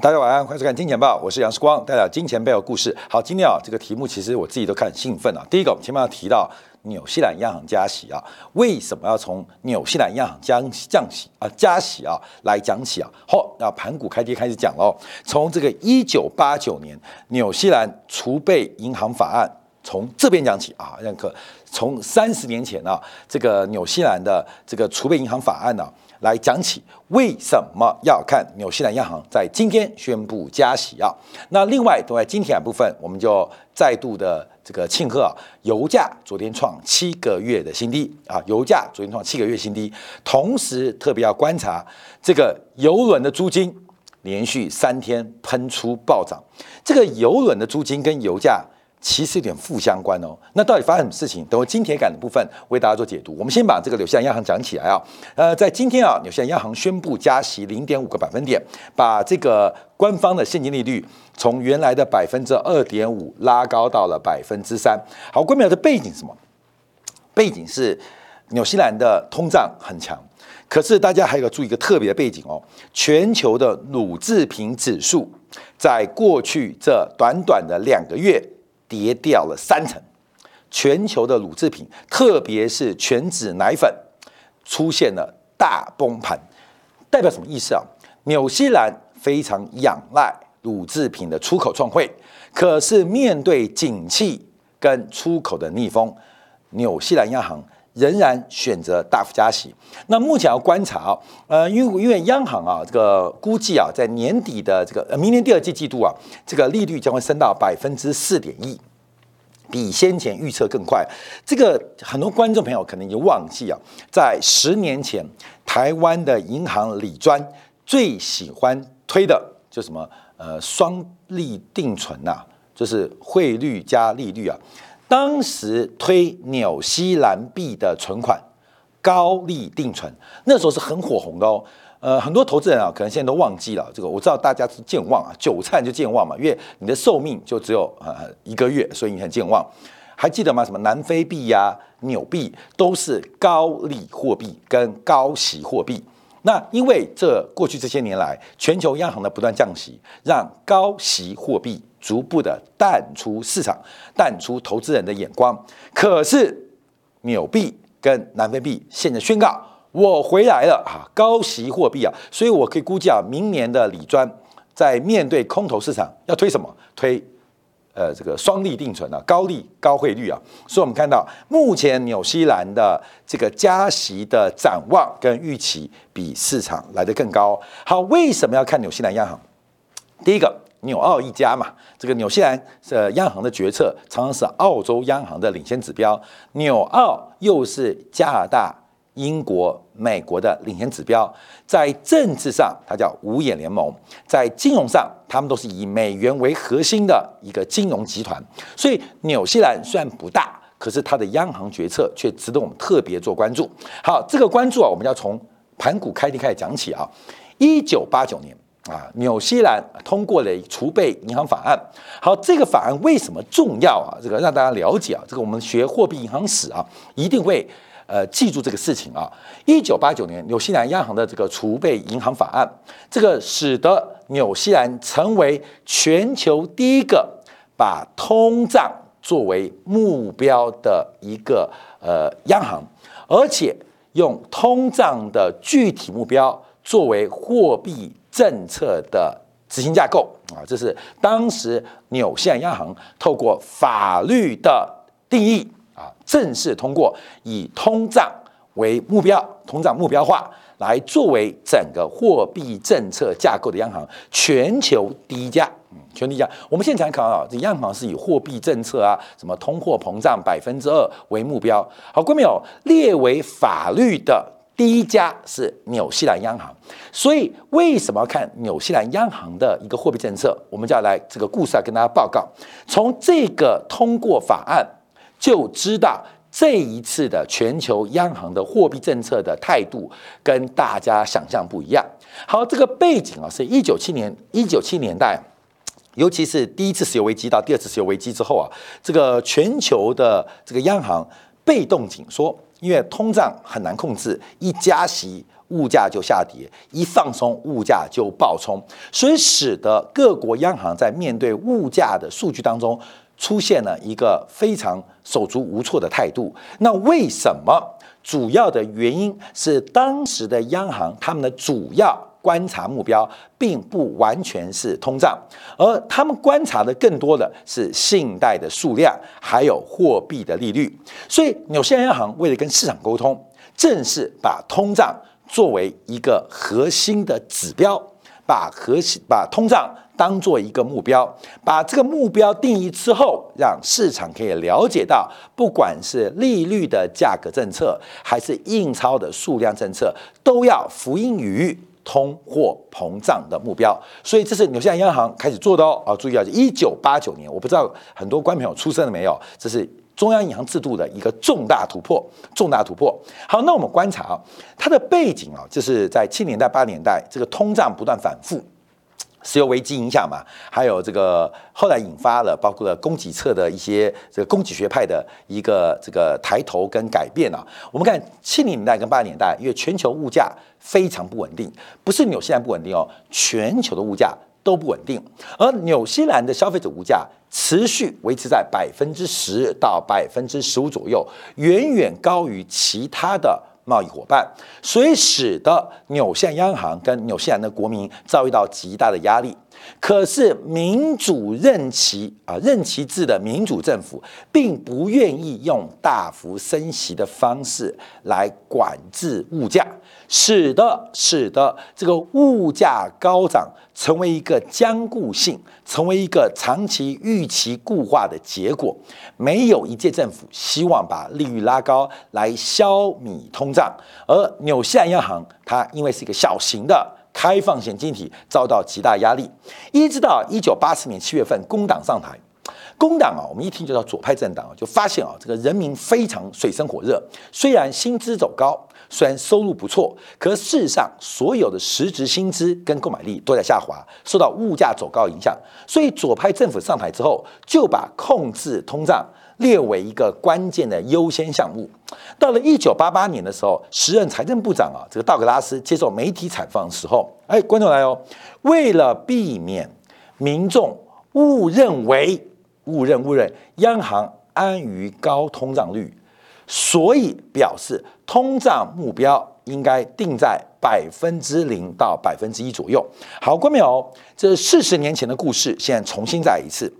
大家晚安，欢迎收看《金钱报》，我是杨世光，带来金钱背后故事。好，今天啊，这个题目其实我自己都看很兴奋啊。第一个，我们前面要提到纽西兰央行加息啊，为什么要从纽西兰央行降降息啊加息啊来讲起啊？好，那盘股开跌开始讲喽。从这个一九八九年纽西兰储备银行法案从这边讲起啊，认可从三十年前啊，这个纽西兰的这个储备银行法案呢。来讲起为什么要看纽西兰央行在今天宣布加息啊？那另外都在今天部分，我们就再度的这个庆贺啊，油价昨天创七个月的新低啊，油价昨天创七个月新低，同时特别要观察这个油轮的租金连续三天喷出暴涨，这个油轮的租金跟油价。其实有点负相关哦。那到底发生什么事情？等会金铁杆的部分为大家做解读。我们先把这个纽西兰央行讲起来啊。呃，在今天啊，纽西兰央行宣布加息零点五个百分点，把这个官方的现金利率从原来的百分之二点五拉高到了百分之三。好，关键的背景是什么？背景是纽西兰的通胀很强，可是大家还有个注意一个特别的背景哦，全球的乳制品指数在过去这短短的两个月。跌掉了三成，全球的乳制品，特别是全脂奶粉，出现了大崩盘，代表什么意思啊？纽西兰非常仰赖乳制品的出口创汇，可是面对景气跟出口的逆风，纽西兰央行仍然选择大幅加息。那目前要观察啊，呃，因为因为央行啊，这个估计啊，在年底的这个呃明年第二季季度啊，这个利率将会升到百分之四点一。比先前预测更快，这个很多观众朋友可能已经忘记啊，在十年前，台湾的银行理专最喜欢推的就什么呃双利定存呐，就是汇率加利率啊，当时推纽西兰币的存款高利定存，那时候是很火红的哦。呃，很多投资人啊，可能现在都忘记了这个。我知道大家是健忘啊，韭菜就健忘嘛，因为你的寿命就只有呃一个月，所以你很健忘。还记得吗？什么南非币呀、纽币都是高利货币跟高息货币。那因为这过去这些年来，全球央行的不断降息，让高息货币逐步的淡出市场，淡出投资人的眼光。可是纽币跟南非币现在宣告。我回来了啊，高息货币啊，所以我可以估计啊，明年的理专在面对空头市场要推什么？推呃这个双利定存啊，高利高汇率啊。所以我们看到目前纽西兰的这个加息的展望跟预期比市场来得更高。好，为什么要看纽西兰央行？第一个，纽澳一家嘛，这个纽西兰呃央行的决策常常是澳洲央行的领先指标，纽澳又是加拿大。英国、美国的领先指标，在政治上它叫五眼联盟，在金融上，他们都是以美元为核心的一个金融集团。所以，纽西兰虽然不大，可是它的央行决策却值得我们特别做关注。好，这个关注啊，我们要从盘古开天开始讲起啊。一九八九年啊，纽西兰通过了储备银行法案。好，这个法案为什么重要啊？这个让大家了解啊，这个我们学货币银行史啊，一定会。呃，记住这个事情啊！一九八九年，纽西兰央行的这个储备银行法案，这个使得纽西兰成为全球第一个把通胀作为目标的一个呃央行，而且用通胀的具体目标作为货币政策的执行架构啊！这是当时纽西兰央行透过法律的定义。啊，正式通过以通胀为目标，通胀目标化来作为整个货币政策架构的央行，全球第一家，嗯，全球第一家。我们现在看啊，这央行是以货币政策啊，什么通货膨胀百分之二为目标。好，各位朋友，列为法律的第一家是纽西兰央行。所以，为什么要看纽西兰央行的一个货币政策？我们就要来这个故事要跟大家报告，从这个通过法案。就知道这一次的全球央行的货币政策的态度跟大家想象不一样。好，这个背景啊，是一九七年一九七年代，尤其是第一次石油危机到第二次石油危机之后啊，这个全球的这个央行被动紧缩，因为通胀很难控制，一加息物价就下跌，一放松物价就暴冲，所以使得各国央行在面对物价的数据当中出现了一个非常手足无措的态度。那为什么？主要的原因是当时的央行他们的主要。观察目标并不完全是通胀，而他们观察的更多的是信贷的数量，还有货币的利率。所以纽西兰央行为了跟市场沟通，正是把通胀作为一个核心的指标，把核心把通胀当做一个目标，把这个目标定义之后，让市场可以了解到，不管是利率的价格政策，还是印钞的数量政策，都要福音于。通货膨胀的目标，所以这是纽西兰央行开始做的哦。啊，注意啊，一九八九年，我不知道很多观众朋友出生了没有？这是中央银行制度的一个重大突破，重大突破。好，那我们观察啊，它的背景啊，就是在七年代、八年代，这个通胀不断反复。石油危机影响嘛，还有这个后来引发了包括了供给侧的一些这个供给学派的一个这个抬头跟改变啊。我们看七零年代跟八零年代，因为全球物价非常不稳定，不是纽西兰不稳定哦，全球的物价都不稳定。而纽西兰的消费者物价持续维持在百分之十到百分之十五左右，远远高于其他的。贸易伙伴，所以使得纽西兰央行跟纽西兰的国民遭遇到极大的压力。可是民主任期啊，任期制的民主政府并不愿意用大幅升息的方式来管制物价，使得使得这个物价高涨成为一个僵固性，成为一个长期预期固化的结果。没有一届政府希望把利率拉高来消弭通胀，而纽西兰央行它因为是一个小型的。开放型经济体遭到极大压力，一直到一九八四年七月份，工党上台。工党啊，我们一听就叫左派政党啊，就发现啊，这个人民非常水深火热。虽然薪资走高，虽然收入不错，可事实上所有的实质薪资跟购买力都在下滑，受到物价走高影响。所以左派政府上台之后，就把控制通胀。列为一个关键的优先项目。到了一九八八年的时候，时任财政部长啊，这个道格拉斯接受媒体采访的时候，哎，观众来哦，为了避免民众误认为误认误认央行安于高通胀率，所以表示通胀目标应该定在百分之零到百分之一左右。好，观众朋友，这四十年前的故事，现在重新再一次。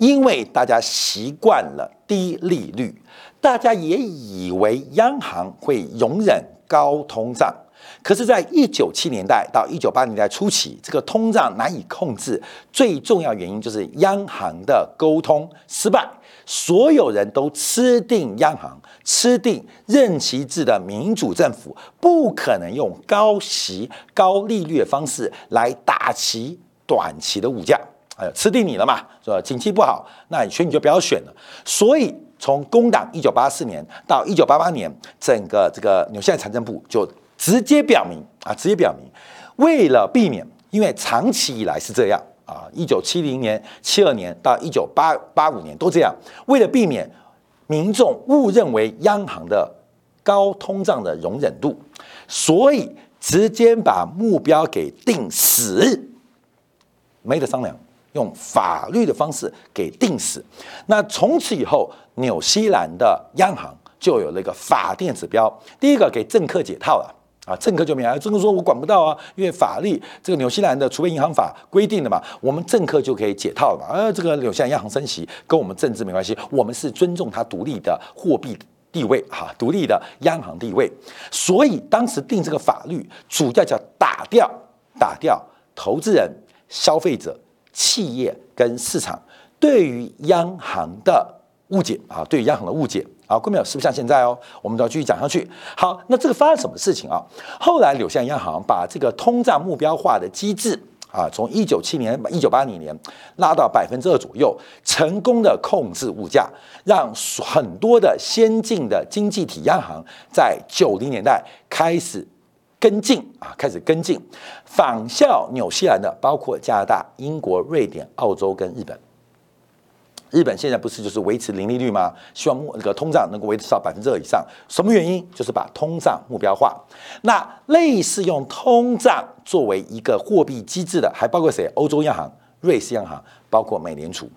因为大家习惯了低利率，大家也以为央行会容忍高通胀。可是，在一九七年代到一九八年代初期，这个通胀难以控制，最重要原因就是央行的沟通失败。所有人都吃定央行，吃定任期制的民主政府，不可能用高息、高利率的方式来打击短期的物价。哎，吃定你了嘛？是吧？景气不好，那选你就不要选了。所以从工党一九八四年到一九八八年，整个这个纽西兰财政部就直接表明啊，直接表明，为了避免，因为长期以来是这样啊，一九七零年、七二年到一九八八五年都这样，为了避免民众误认为央行的高通胀的容忍度，所以直接把目标给定死，没得商量。用法律的方式给定死，那从此以后，纽西兰的央行就有了一个法定指标。第一个给政客解套了啊，政客就没有，政客说我管不到啊，因为法律这个纽西兰的储备银行法规定的嘛，我们政客就可以解套了嘛。而这个纽西兰央行升息跟我们政治没关系，我们是尊重它独立的货币地位哈，独立的央行地位。所以当时定这个法律，主要叫打掉打掉投资人、消费者。企业跟市场对于央行的误解啊，对于央行的误解啊，各位是不是像现在哦？我们都要继续讲下去。好，那这个发生什么事情啊？后来纽西兰央行把这个通胀目标化的机制啊，从一九七年、一九八零年拉到百分之二左右，成功的控制物价，让很多的先进的经济体央行在九零年代开始。跟进啊，开始跟进，仿效纽西兰的，包括加拿大、英国、瑞典、澳洲跟日本。日本现在不是就是维持零利率吗？希望那个通胀能够维持到百分之二以上。什么原因？就是把通胀目标化。那类似用通胀作为一个货币机制的，还包括谁？欧洲央行、瑞士央行，包括美联储。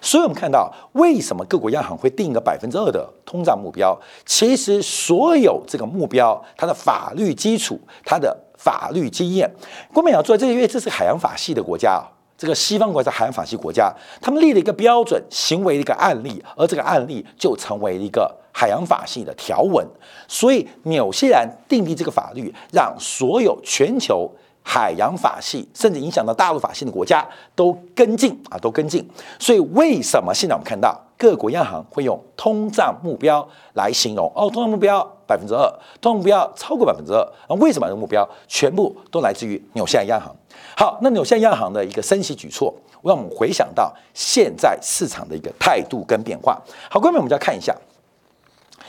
所以，我们看到为什么各国央行会定一个百分之二的通胀目标？其实，所有这个目标，它的法律基础、它的法律经验，国民要做这个，因为这是海洋法系的国家啊。这个西方国家海洋法系国家，他们立了一个标准行为的一个案例，而这个案例就成为一个海洋法系的条文。所以纽西兰订立这个法律，让所有全球海洋法系，甚至影响到大陆法系的国家都跟进啊，都跟进。所以为什么现在我们看到各国央行会用通胀目标来形容？哦，通胀目标百分之二，通胀目标超过百分之二。那为什么这个目标全部都来自于纽西兰央行？好，那纽西兰央行的一个升息举措，让我们回想到现在市场的一个态度跟变化。好，各位，我们就要看一下，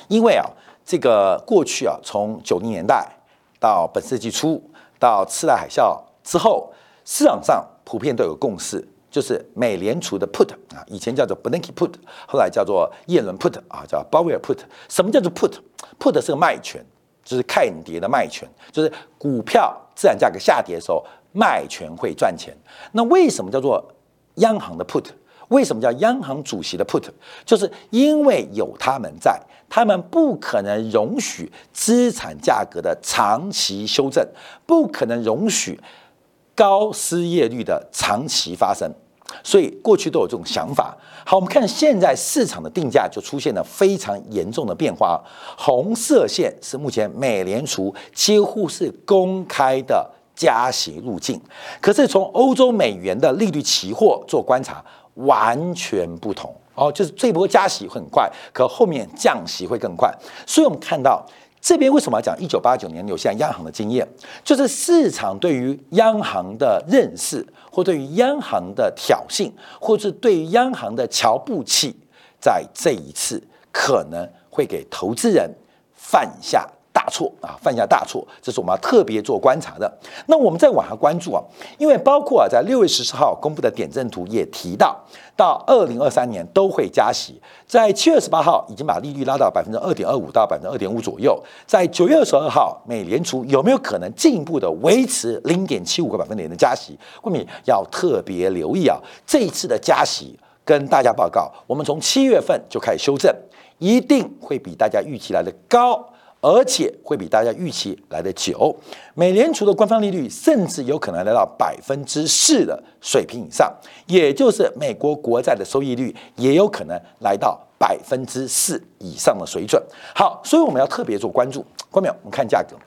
因为啊，这个过去啊，从九零年代到本世纪初到次贷海啸之后，市场上普遍都有共识，就是美联储的 put 啊，以前叫做 Bernanke put，后来叫做耶伦 put 啊，叫鲍威尔 put。什么叫做 put？put 是个卖权，就是看跌的卖权，就是股票自然价格下跌的时候。卖权会赚钱，那为什么叫做央行的 put？为什么叫央行主席的 put？就是因为有他们在，他们不可能容许资产价格的长期修正，不可能容许高失业率的长期发生，所以过去都有这种想法。好，我们看现在市场的定价就出现了非常严重的变化，红色线是目前美联储几乎是公开的。加息路径，可是从欧洲美元的利率期货做观察，完全不同哦。就是这波加息会很快，可后面降息会更快。所以我们看到这边为什么要讲一九八九年纽西兰央行的经验，就是市场对于央行的认识，或对于央行的挑衅，或是对于央行的瞧不起，在这一次可能会给投资人犯下。大错啊，犯下大错，这是我们要特别做观察的。那我们再往下关注啊，因为包括啊，在六月十四号公布的点阵图也提到，到二零二三年都会加息。在七月十八号已经把利率拉到百分之二点二五到百分之二点五左右。在九月二十二号，美联储有没有可能进一步的维持零点七五个百分点的加息？国民要特别留意啊，这一次的加息跟大家报告，我们从七月份就开始修正，一定会比大家预期来的高。而且会比大家预期来的久，美联储的官方利率甚至有可能来到百分之四的水平以上，也就是美国国债的收益率也有可能来到百分之四以上的水准。好，所以我们要特别做关注。关淼，我们看价格，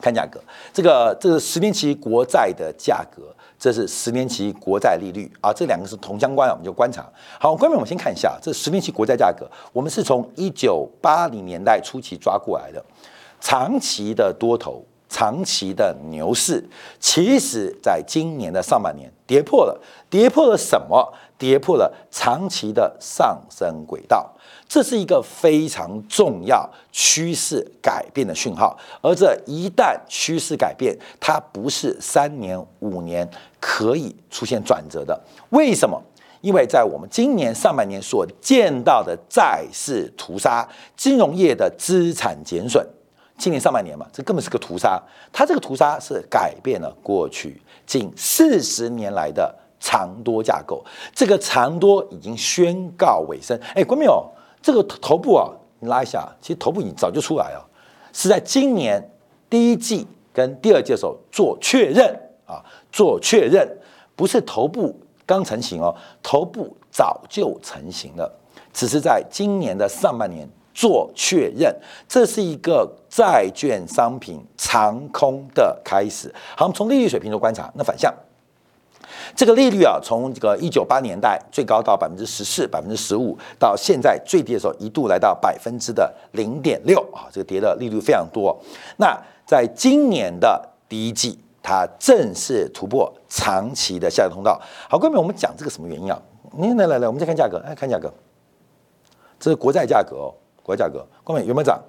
看价格，这个这是十年期国债的价格。这是十年期国债利率啊，这两个是同相关的，我们就观察。好，关面我们先看一下这十年期国债价格，我们是从一九八零年代初期抓过来的，长期的多头，长期的牛市，其实在今年的上半年跌破了，跌破了什么？跌破了长期的上升轨道。这是一个非常重要趋势改变的讯号，而这一旦趋势改变，它不是三年五年可以出现转折的。为什么？因为在我们今年上半年所见到的债市屠杀、金融业的资产减损，今年上半年嘛，这根本是个屠杀。它这个屠杀是改变了过去近四十年来的长多架构，这个长多已经宣告尾声。哎，观众朋友。这个头部啊，你拉一下，其实头部已经早就出来了，是在今年第一季跟第二季的时候做确认啊，做确认，不是头部刚成型哦，头部早就成型了，只是在今年的上半年做确认，这是一个债券商品长空的开始。好，我们从利率水平做观察，那反向。这个利率啊，从这个一九八年代最高到百分之十四、百分之十五，到现在最低的时候一度来到百分之的零点六啊，这个跌的利率非常多。那在今年的第一季，它正式突破长期的下跌通道。好，各位，我们讲这个什么原因啊？来来来，我们再看价格，哎看价格，这是国债价格哦，国债价格，各位有没有涨？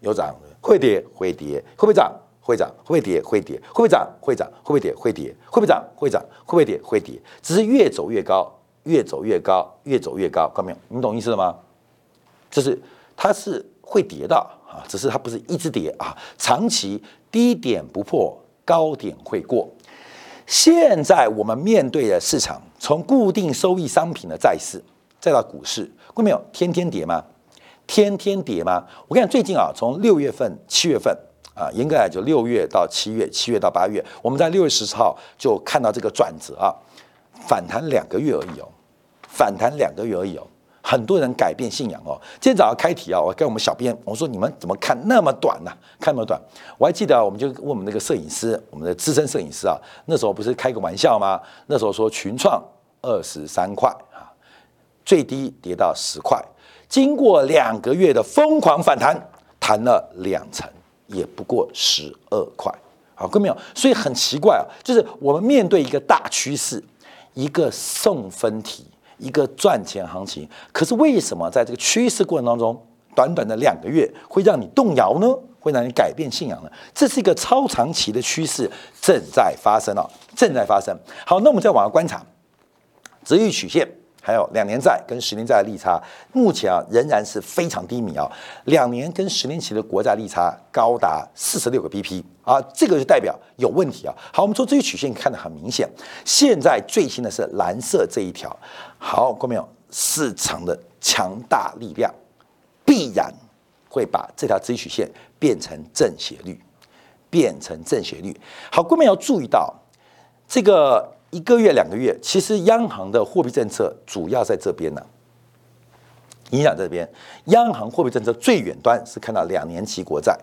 有涨，会跌会跌，会不会涨？会涨会不会跌？会跌会不会涨？会涨会不会跌？会跌会不会涨？会涨会不会跌？会跌，只是越走越高，越走越高，越走越高，看到没有？你懂意思了吗？就是它是会跌的啊，只是它不是一直跌啊，长期低点不破，高点会过。现在我们面对的市场，从固定收益商品的债市，再到股市，过没有？天天跌吗？天天跌吗？我跟你讲，最近啊，从六月份、七月份啊，严格来就六月到七月，七月到八月，我们在六月十四号就看到这个转折啊，反弹两个月而已哦，反弹两个月而已哦。很多人改变信仰哦。今天早上开题啊，我跟我们小编我说：“你们怎么看那么短呢？看那么短？”我还记得，我们就问我们那个摄影师，我们的资深摄影师啊，那时候不是开个玩笑吗？那时候说群创二十三块啊，最低跌到十块，经过两个月的疯狂反弹，弹了两成，也不过十二块。好，各位没有？所以很奇怪啊，就是我们面对一个大趋势，一个送分题。一个赚钱行情，可是为什么在这个趋势过程当中，短短的两个月会让你动摇呢？会让你改变信仰呢？这是一个超长期的趋势正在发生啊，正在发生。好，那我们再往下观察，值域曲线。还有两年债跟十年债的利差，目前啊仍然是非常低迷啊。两年跟十年期的国债利差高达四十六个 BP 啊，这个就代表有问题啊。好，我们从这些曲线看得很明显。现在最新的是蓝色这一条，好，看到没有？市场的强大力量必然会把这条直曲线变成正斜率，变成正斜率。好，各位要注意到这个。一个月、两个月，其实央行的货币政策主要在这边呢，影响这边。央行货币政策最远端是看到两年期国债，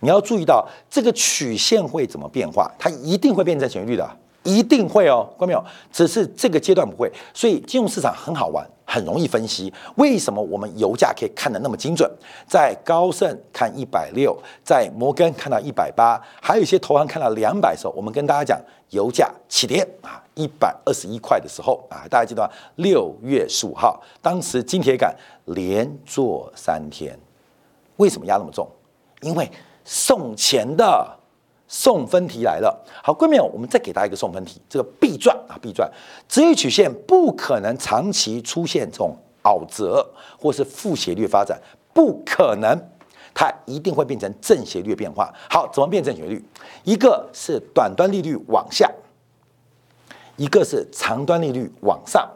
你要注意到这个曲线会怎么变化，它一定会变成旋率的，一定会哦，看到没有？只是这个阶段不会，所以金融市场很好玩。很容易分析为什么我们油价可以看得那么精准，在高盛看一百六，在摩根看到一百八，还有一些投行看到两百的时候，我们跟大家讲油价起跌啊，一百二十一块的时候啊，大家记得？六月十五号，当时金铁杆连做三天，为什么压那么重？因为送钱的。送分题来了，好，闺蜜，我们再给大家一个送分题，这个必转啊必转，直率曲线不可能长期出现这种凹折或是负斜率发展，不可能，它一定会变成正斜率变化。好，怎么变正斜率？一个是短端利率往下，一个是长端利率往上。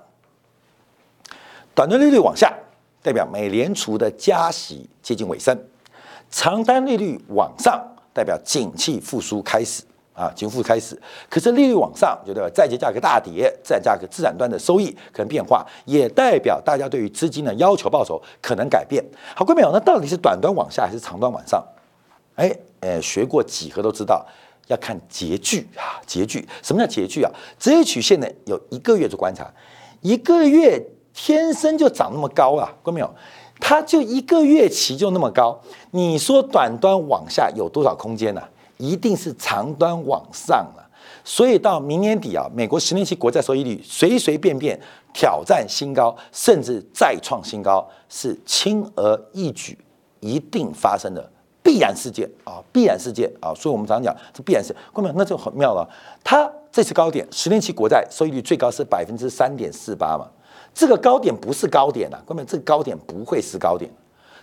短端利率往下，代表美联储的加息接近尾声；长端利率往上。代表景气复苏开始啊，景复开始。可是利率往上，就代表债券价格大跌，资产价格、资产端的收益可能变化，也代表大家对于资金的要求报酬可能改变。好，各位朋友，那到底是短端往下还是长端往上？哎，呃，学过几何都知道，要看截距啊，截距。什么叫截距啊？直线曲线呢，有一个月做观察，一个月天生就长那么高啊，各位朋友。它就一个月期就那么高，你说短端往下有多少空间呢？一定是长端往上了。所以到明年底啊，美国十年期国债收益率随随便便挑战新高，甚至再创新高，是轻而易举一定发生的必然事件啊，必然事件啊。所以我们常讲这必然是，各位那就很妙了。它这次高点，十年期国债收益率最高是百分之三点四八嘛。这个高点不是高点啊，各位，这个高点不会是高点，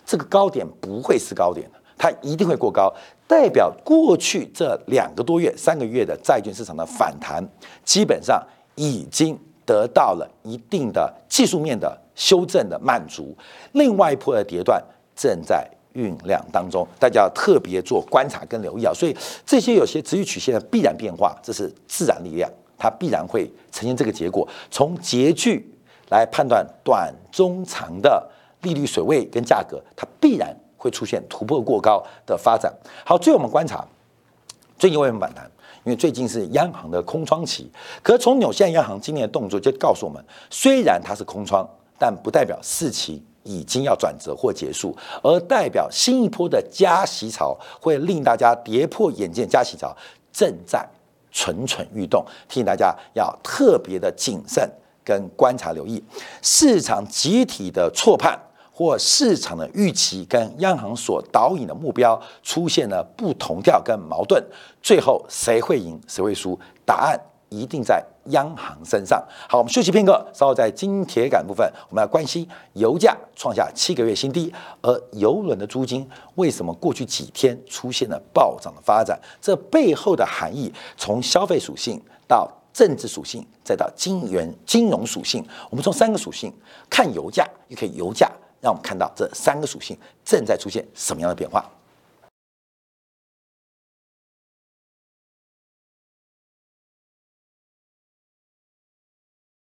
这个高点不会是高点它一定会过高，代表过去这两个多月、三个月的债券市场的反弹，基本上已经得到了一定的技术面的修正的满足，另外一波的跌段正在酝酿当中，大家要特别做观察跟留意啊。所以这些有些持续曲线的必然变化，这是自然力量，它必然会呈现这个结果。从截距。来判断短中长的利率水位跟价格，它必然会出现突破过高的发展。好，最后我们观察最近为什么反弹？因为最近是央行的空窗期。可是从纽西兰央行今年的动作就告诉我们，虽然它是空窗，但不代表事情已经要转折或结束，而代表新一波的加息潮会令大家跌破眼镜，加息潮正在蠢蠢欲动。提醒大家要特别的谨慎。跟观察留意市场集体的错判或市场的预期跟央行所导引的目标出现了不同调跟矛盾，最后谁会赢谁会输？答案一定在央行身上。好，我们休息片刻，稍后在金铁杆部分，我们要关心油价创下七个月新低，而油轮的租金为什么过去几天出现了暴涨的发展？这背后的含义，从消费属性到政治属性，再到金元金融属性，我们从三个属性看油价，也可以油价让我们看到这三个属性正在出现什么样的变化。